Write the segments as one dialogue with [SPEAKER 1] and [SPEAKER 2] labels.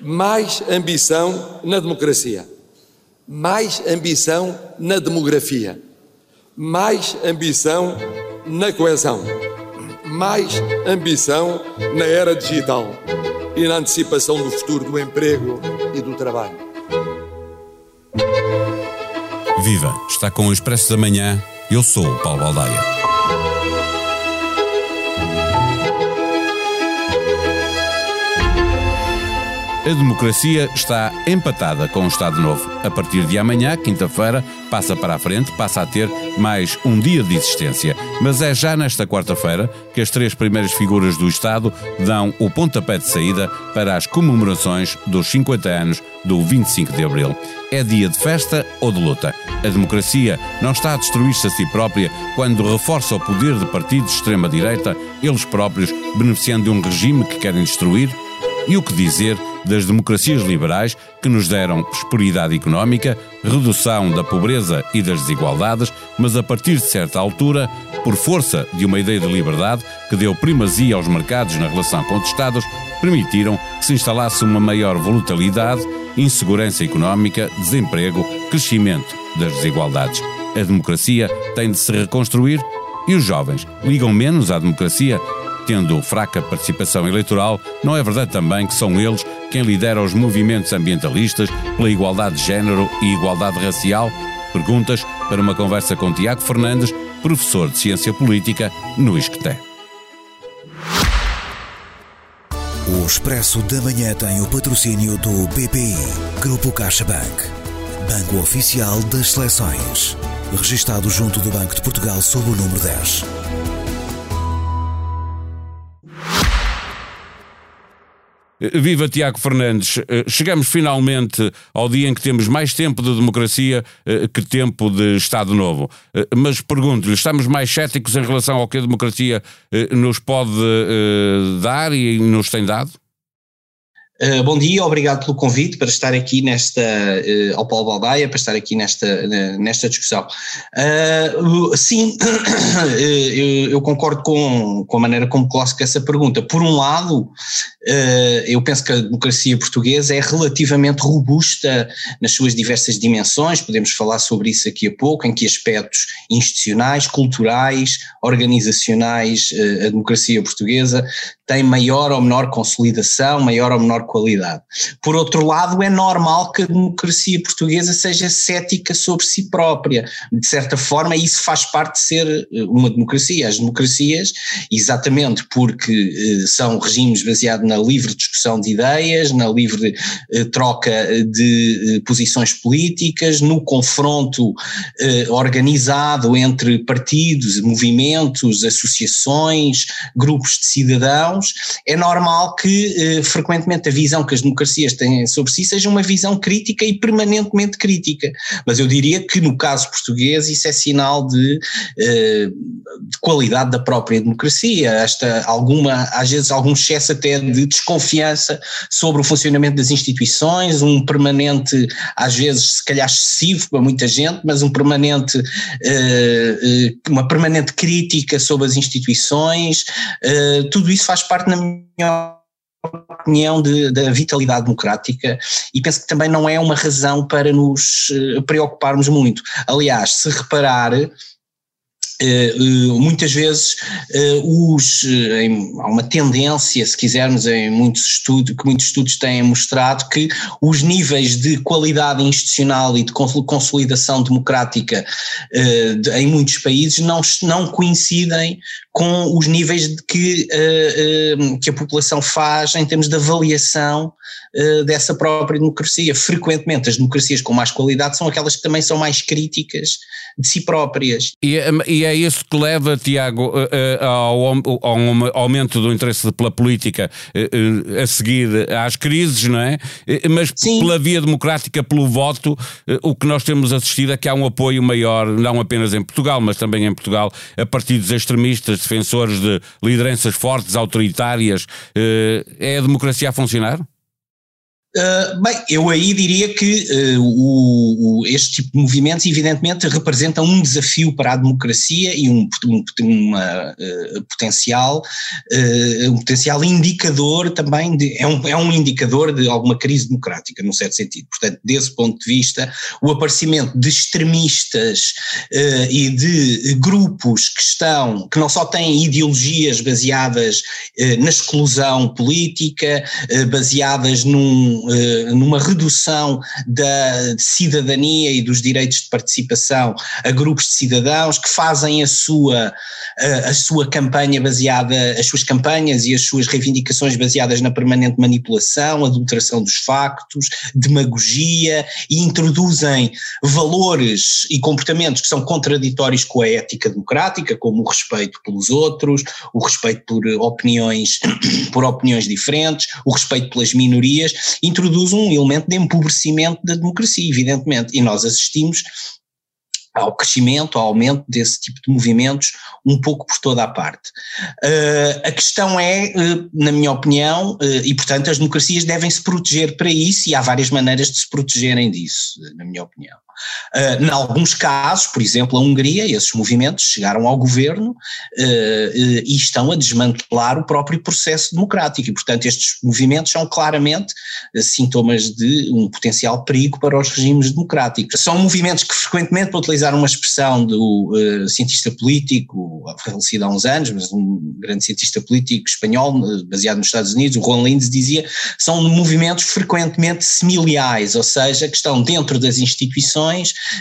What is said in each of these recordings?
[SPEAKER 1] mais ambição na democracia, mais ambição na demografia, mais ambição na coesão, mais ambição na era digital e na antecipação do futuro do emprego e do trabalho.
[SPEAKER 2] Viva! Está com o Expresso da Manhã. Eu sou o Paulo Baldaia. A democracia está empatada com o Estado Novo. A partir de amanhã, quinta-feira, passa para a frente, passa a ter mais um dia de existência. Mas é já nesta quarta-feira que as três primeiras figuras do Estado dão o pontapé de saída para as comemorações dos 50 anos do 25 de Abril. É dia de festa ou de luta? A democracia não está a destruir-se a si própria quando reforça o poder de partidos de extrema-direita, eles próprios beneficiando de um regime que querem destruir? E o que dizer das democracias liberais que nos deram prosperidade económica, redução da pobreza e das desigualdades, mas a partir de certa altura, por força de uma ideia de liberdade que deu primazia aos mercados na relação com os Estados, permitiram que se instalasse uma maior volatilidade, insegurança económica, desemprego, crescimento das desigualdades. A democracia tem de se reconstruir e os jovens ligam menos à democracia tendo fraca participação eleitoral, não é verdade também que são eles quem lidera os movimentos ambientalistas pela igualdade de género e igualdade racial? Perguntas para uma conversa com Tiago Fernandes, professor de Ciência Política no ISCTE.
[SPEAKER 3] O Expresso da Manhã tem o patrocínio do BPI, Grupo CaixaBank, Banco Oficial das Seleções, registado junto do Banco de Portugal sob o número 10.
[SPEAKER 2] Viva Tiago Fernandes, eh, chegamos finalmente ao dia em que temos mais tempo de democracia eh, que tempo de Estado Novo. Eh, mas pergunto-lhe, estamos mais céticos em relação ao que a democracia nos pode dar e nos tem dado?
[SPEAKER 4] Uh, bom dia, obrigado pelo convite para estar aqui nesta, uh, ao Paulo Baldaia, para estar aqui nesta, uh, nesta discussão. sim, eu, eu, concordo com, com a maneira como coloco essa pergunta. Por um lado, eu penso que a democracia portuguesa é relativamente robusta nas suas diversas dimensões, podemos falar sobre isso aqui a pouco, em que aspectos institucionais, culturais, organizacionais a democracia portuguesa tem maior ou menor consolidação, maior ou menor qualidade. Por outro lado, é normal que a democracia portuguesa seja cética sobre si própria. De certa forma, isso faz parte de ser eh, uma democracia. As democracias, exatamente porque eh, são regimes baseados na livre discussão de ideias, na livre eh, troca de posições políticas, no confronto organizado entre partidos, movimentos, associações, grupos de cidadãos é normal que eh, frequentemente a visão que as democracias têm sobre si seja uma visão crítica e permanentemente crítica. Mas eu diria que no caso português isso é sinal de, eh, de qualidade da própria democracia, esta alguma, às vezes algum excesso até de desconfiança sobre o funcionamento das instituições, um permanente, às vezes se calhar excessivo para muita gente, mas um permanente, eh, eh uma permanente crítica sobre as instituições, eh, tudo isso faz parte, na minha opinião, de, da vitalidade democrática e penso que também não é uma razão para nos eh, preocuparmos muito. Aliás, se reparar, eh, eh, muitas vezes os, há uma tendência, se quisermos, em muitos estudos, que muitos estudos têm mostrado que os níveis de qualidade institucional e de consolidação democrática em muitos países não, não coincidem com os níveis de que, uh, uh, que a população faz em termos de avaliação uh, dessa própria democracia. Frequentemente, as democracias com mais qualidade são aquelas que também são mais críticas de si próprias.
[SPEAKER 2] E, é, e é isso que leva, Tiago, ao, ao, aumento do interesse pela política a seguir às crises, não é? Mas Sim. pela via democrática, pelo voto, o que nós temos assistido é que há um apoio maior, não apenas em Portugal, mas também em Portugal, a partidos extremistas defensores de lideranças fortes, autoritárias. Eh, é a democracia a funcionar?
[SPEAKER 4] Uh, bem, eu aí diria que uh, o, o, este tipo de movimentos, evidentemente, representam um desafio para a democracia e um, um uma, uh, potencial, um potencial indicador também, de, é, um, é um indicador de alguma crise democrática, num certo sentido. Portanto, desse ponto de vista, o aparecimento de extremistas e de grupos que estão, que não só têm ideologias baseadas na exclusão política, baseadas num eh, numa redução da cidadania e dos direitos de participação a grupos de cidadãos que fazem a sua, a, a sua campanha baseada, as suas campanhas e as suas reivindicações baseadas na permanente manipulação, adulteração dos factos, demagogia e introduzem valores e comportamentos que são contraditórios com a ética democrática, como o respeito pelos outros, o respeito por opiniões, por opiniões diferentes, o respeito pelas minorias, introduz um elemento de empobrecimento da democracia, evidentemente, e nós assistimos ao crescimento, ao aumento desse tipo de movimentos um pouco por toda a parte. Uh, a questão é, uh, na minha opinião, uh, e portanto as democracias devem se proteger para isso e há várias maneiras de se protegerem disso, na minha opinião. Uh, em alguns casos, por exemplo, a Hungria, esses movimentos chegaram ao governo uh, uh, e estão a desmantelar o próprio processo democrático. E, portanto, estes movimentos são claramente sintomas de um potencial perigo para os regimes democráticos. São movimentos que, frequentemente, para utilizar uma expressão do cientista político, falecido há uns anos, mas um grande cientista político espanhol, baseado nos Estados Unidos, o Ron Lindes, dizia, são movimentos frequentemente semiliais, ou seja, que estão dentro das instituições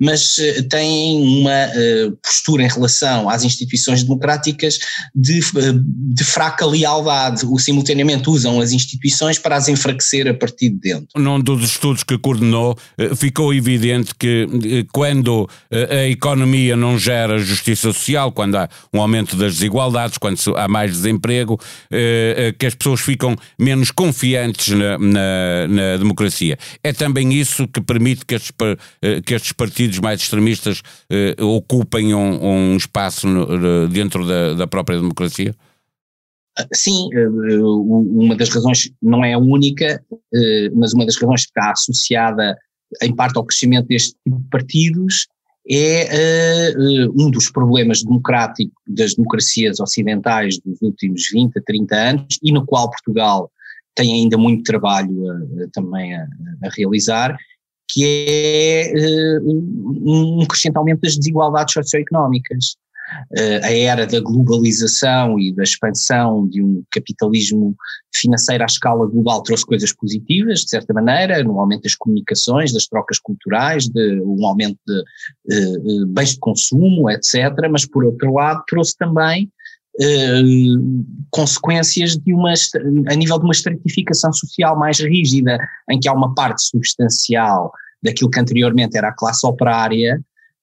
[SPEAKER 4] mas eh, têm uma eh, postura em relação às instituições democráticas de, eh, de fraca lealdade, ou simultaneamente usam as instituições para as enfraquecer a partir de dentro.
[SPEAKER 2] Num dos estudos que coordenou, ficou evidente que quando a economia não gera justiça social, quando há um aumento das desigualdades, quando há mais desemprego, que as pessoas ficam menos confiantes na, na, na democracia. É também isso que permite que as, que estes partidos mais extremistas eh, ocupem um, um espaço no, dentro da, da própria democracia?
[SPEAKER 4] Sim, eh, uma das razões, não é a única, eh, mas uma das razões que está associada em parte ao crescimento deste tipo de partidos é um dos problemas democráticos das democracias ocidentais dos últimos 20 a 30 anos e no qual Portugal tem ainda muito trabalho também a, a, realizar, que é uh, um crescente aumento das desigualdades socioeconómicas. Uh, a era da globalização e da expansão de um capitalismo financeiro à escala global trouxe coisas positivas, de certa maneira, no aumento das comunicações, das trocas culturais, de um aumento de uh, bens de consumo, etc. Mas, por outro lado, trouxe também consequências de uma, a nível de uma estratificação social mais rígida, em que há uma parte substancial daquilo que anteriormente era a classe operária,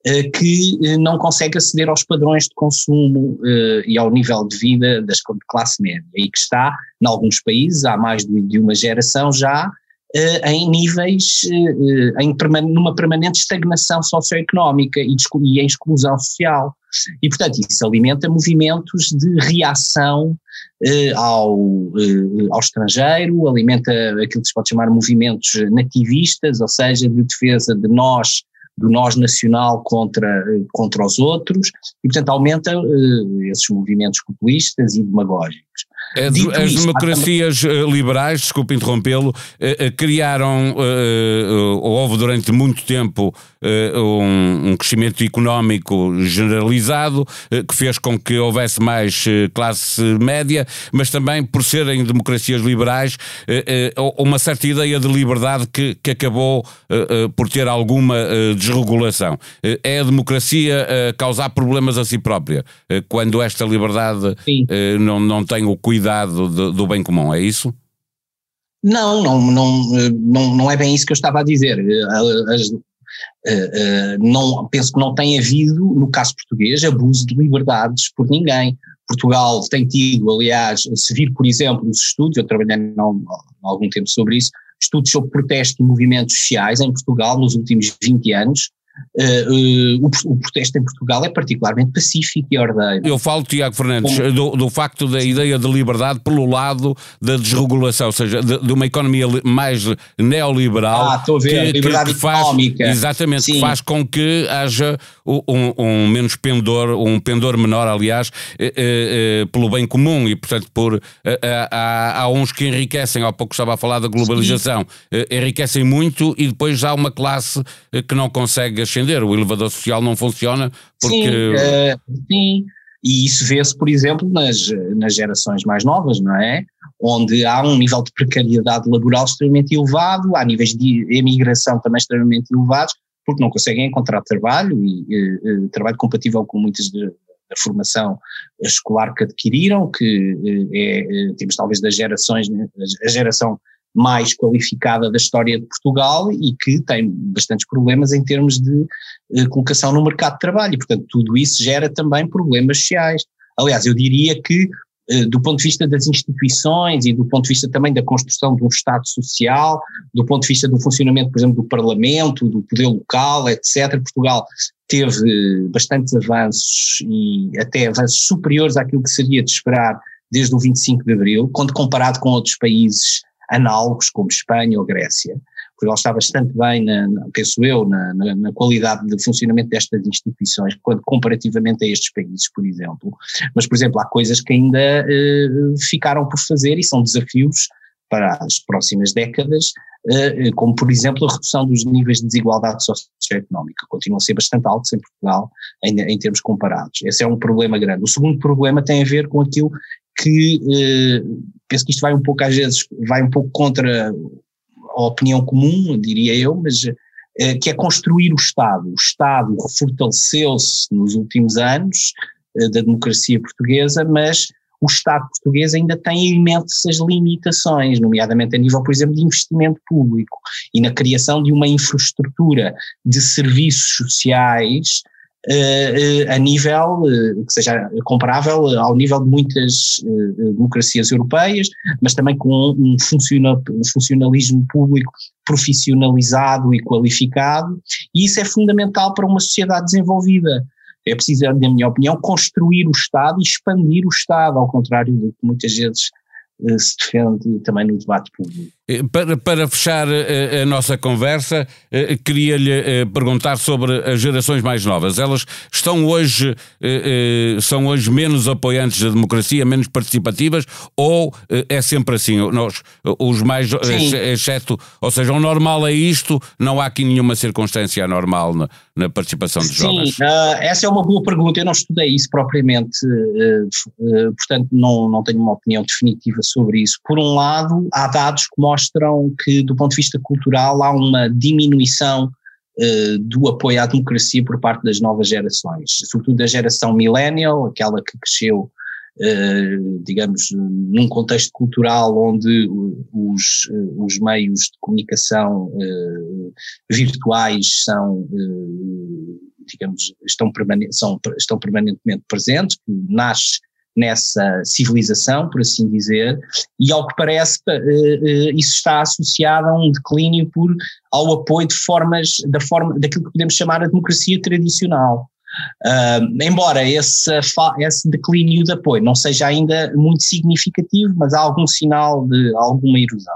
[SPEAKER 4] uh, que uh, não consegue aceder aos padrões de consumo e ao nível de vida das classe média, e que está, em alguns países, há mais de uma geração já, em níveis, em, numa permanente estagnação socioeconómica e, e em exclusão social. E, portanto, isso alimenta movimentos de reação eh, ao, eh, ao estrangeiro, alimenta aquilo que se pode chamar movimentos nativistas, ou seja, de defesa de nós, do nós nacional contra, contra os outros, e, portanto, aumenta eh, esses movimentos populistas e demagógicos.
[SPEAKER 2] As, as democracias também... liberais, desculpe interrompê-lo, criaram, houve durante muito tempo um, um crescimento económico generalizado que fez com que houvesse mais classe média, mas também por serem democracias liberais, uma certa ideia de liberdade que, que acabou por ter alguma desregulação. É a democracia causar problemas a si própria, quando esta liberdade não, não tem o cuidado cuidado do, do bem comum, é isso?
[SPEAKER 4] Não, não, não, não, não é bem isso que eu estava a dizer. As, não, penso que não tem havido, no caso português, abuso de liberdades por ninguém. Portugal tem tido, aliás, se vir, por exemplo, os estudos, eu trabalhei há algum tempo sobre isso, estudos sobre protesto e movimentos sociais em Portugal nos últimos 20 anos, uh, uh, o, o, protesto em Portugal é particularmente pacífico e ordeiro.
[SPEAKER 2] Eu falo, Tiago Fernandes, do, do, facto da ideia de liberdade pelo lado da desregulação, ou seja, de, de uma economia mais neoliberal.
[SPEAKER 4] Ah, estou a ver, que, liberdade que, faz, económica.
[SPEAKER 2] Exatamente, Sim. que faz com que haja um, um, menos pendor, um pendor menor, aliás, eh, eh, eh, pelo bem comum e, portanto, por, há, há uns que enriquecem, há pouco estava a falar da globalização, enriquecem muito e depois há uma classe que não consegue ascender, o elevador social não funciona porque...
[SPEAKER 4] Sim, uh, sim. e isso vê-se, por exemplo, nas, nas gerações mais novas, não é? Onde há um nível de precariedade laboral extremamente elevado, há níveis de emigração também extremamente elevados, porque não conseguem encontrar trabalho e, e, e trabalho compatível com muitas de, da formação escolar que adquiriram, que é, temos talvez das gerações, a geração mais qualificada da história de Portugal e que tem bastantes problemas em termos de eh, colocação no mercado de trabalho. E, portanto, tudo isso gera também problemas sociais. Aliás, eu diria que eh, do ponto de vista das instituições e do ponto de vista também da construção de um Estado social, do ponto de vista do funcionamento, por exemplo, do Parlamento, do poder local, etc., Portugal teve bastantes avanços e até avanços superiores àquilo que seria de esperar desde o 25 de Abril, quando comparado com outros países análogos como Espanha ou Grécia. Portugal está bastante bem, na, penso eu, na, na, na, qualidade de funcionamento destas instituições, quando comparativamente a estes países, por exemplo. Mas, por exemplo, há coisas que ainda eh, ficaram por fazer e são desafios para as próximas décadas, eh, como, por exemplo, a redução dos níveis de desigualdade socioeconómica. Continuam a ser bastante altos em Portugal, em, em termos comparados. Esse é um problema grande. O segundo problema tem a ver com aquilo que eh, penso que isto vai um pouco às vezes vai um pouco contra a opinião comum, diria eu, mas eh, que é construir o Estado. O Estado fortaleceu-se nos últimos anos eh, da democracia portuguesa, mas o Estado português ainda tem imensas limitações, nomeadamente a nível, por exemplo, de investimento público e na criação de uma infraestrutura de serviços sociais a nível uh, que seja comparável ao nível de muitas democracias europeias, mas também com um funcionalismo público profissionalizado e qualificado, e isso é fundamental para uma sociedade desenvolvida. É preciso, na minha opinião, construir o Estado e expandir o Estado, ao contrário do que muitas vezes se defende também no debate público.
[SPEAKER 2] Eh, para, para fechar a, eh, a nossa conversa, eh, queria-lhe perguntar sobre as gerações mais novas. Elas estão hoje, são hoje menos apoiantes da democracia, menos participativas, ou é sempre assim? Nós, os mais, Sim. exceto, ou seja, o normal é isto, não há aqui nenhuma circunstância anormal na, na participação dos jovens?
[SPEAKER 4] Sim, uh, essa é uma boa pergunta. Eu não estudei isso propriamente, uh, uh, portanto, não, não tenho uma opinião definitiva sobre isso. Por um lado, há dados que mostram mostram que, do ponto de vista cultural, há uma diminuição uh, do apoio à democracia por parte das novas gerações, sobretudo da geração millennial, aquela que cresceu, uh, digamos, num contexto cultural onde os, os meios de comunicação uh, virtuais são digamos, estão, permane são, estão permanentemente presentes, nasce nessa civilização, por assim dizer, e ao que parece eh, eh, isso está associado a um declínio por, ao apoio de formas, da forma, daquilo que podemos chamar a democracia tradicional. Uh, embora esse, esse declínio de apoio não seja ainda muito significativo, mas há algum sinal de alguma erosão.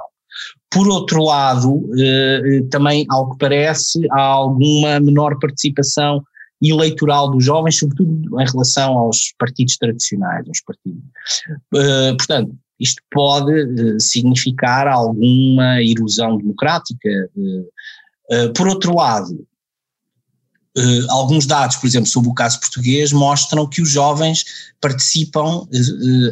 [SPEAKER 4] Por outro lado, uh, também, ao que parece, há alguma menor participação eleitoral dos jovens, sobretudo em relação aos partidos tradicionais, aos partidos. Uh, portanto, isto pode uh, significar alguma erosão democrática. Uh, por outro lado, Uh, alguns dados, por exemplo, sobre o caso português, mostram que os jovens participam uh,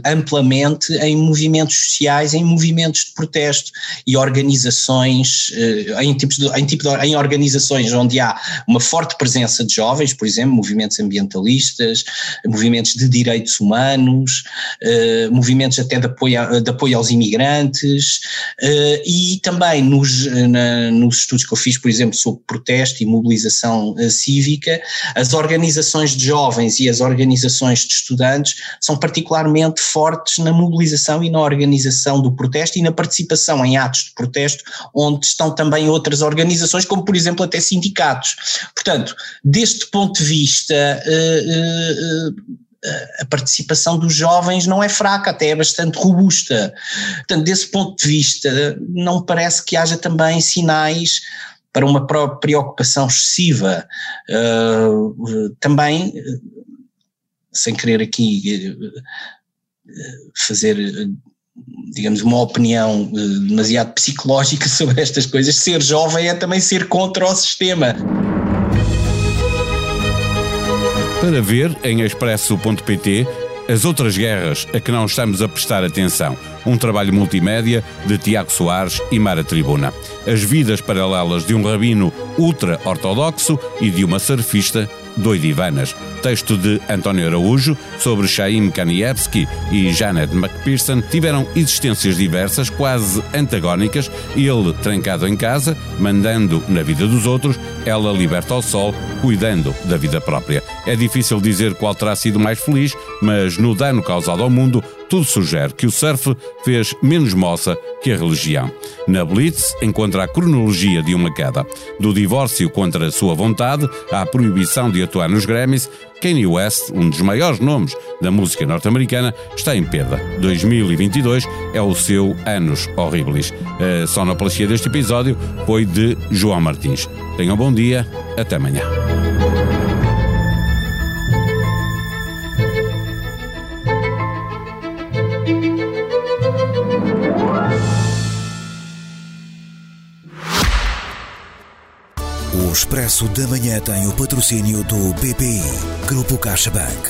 [SPEAKER 4] amplamente em movimentos sociais, em movimentos de protesto e organizações, uh, em, tipos de, em, tipo de, em organizações onde há uma forte presença de jovens, por exemplo, movimentos ambientalistas, movimentos de direitos humanos, movimentos até de apoio, de apoio aos imigrantes e também nos, na, nos estudos que eu fiz, por exemplo, sobre protesto e mobilização civil, cívica, as organizações de jovens e as organizações de estudantes são particularmente fortes na mobilização e na organização do protesto e na participação em atos de protesto, onde estão também outras organizações, como por exemplo até sindicatos. Portanto, deste ponto de vista, uh, uh, a participação dos jovens não é fraca, até é bastante robusta. Portanto, desse ponto de vista, não parece que haja também sinais para uma preocupação excessiva. Uh, também, sem querer aqui fazer digamos, uma opinião demasiado psicológica sobre estas coisas. Ser jovem é também ser contra o sistema.
[SPEAKER 2] Para ver em expresso.pt as outras guerras a que não estamos a prestar atenção. Um trabalho multimédia de Tiago Soares e Mara Tribuna. As vidas paralelas de um rabino ultra-ortodoxo e de uma surfista Doidivanas, texto de António Araújo sobre Chaim Kanievski e Janet McPherson, tiveram existências diversas, quase antagónicas, ele trancado em casa, mandando na vida dos outros, ela liberta ao sol, cuidando da vida própria. É difícil dizer qual terá sido mais feliz, mas no dano causado ao mundo, tudo sugere que o surf fez menos moça que a religião. Na Blitz encontra a cronologia de uma queda. Do divórcio contra a sua vontade à proibição de atuar nos Grammys, Kanye West, um dos maiores nomes da música norte-americana, está em perda. 2022 é o seu Anos Horribilis. A sonoplastia deste episódio foi de João Martins. Tenham um bom dia, até amanhã.
[SPEAKER 3] O Expresso da Manhã tem o patrocínio do BPI, Grupo CaixaBank,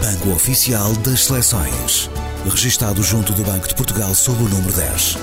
[SPEAKER 3] Banco Oficial das Seleções, registado junto do Banco de Portugal sob o número 10.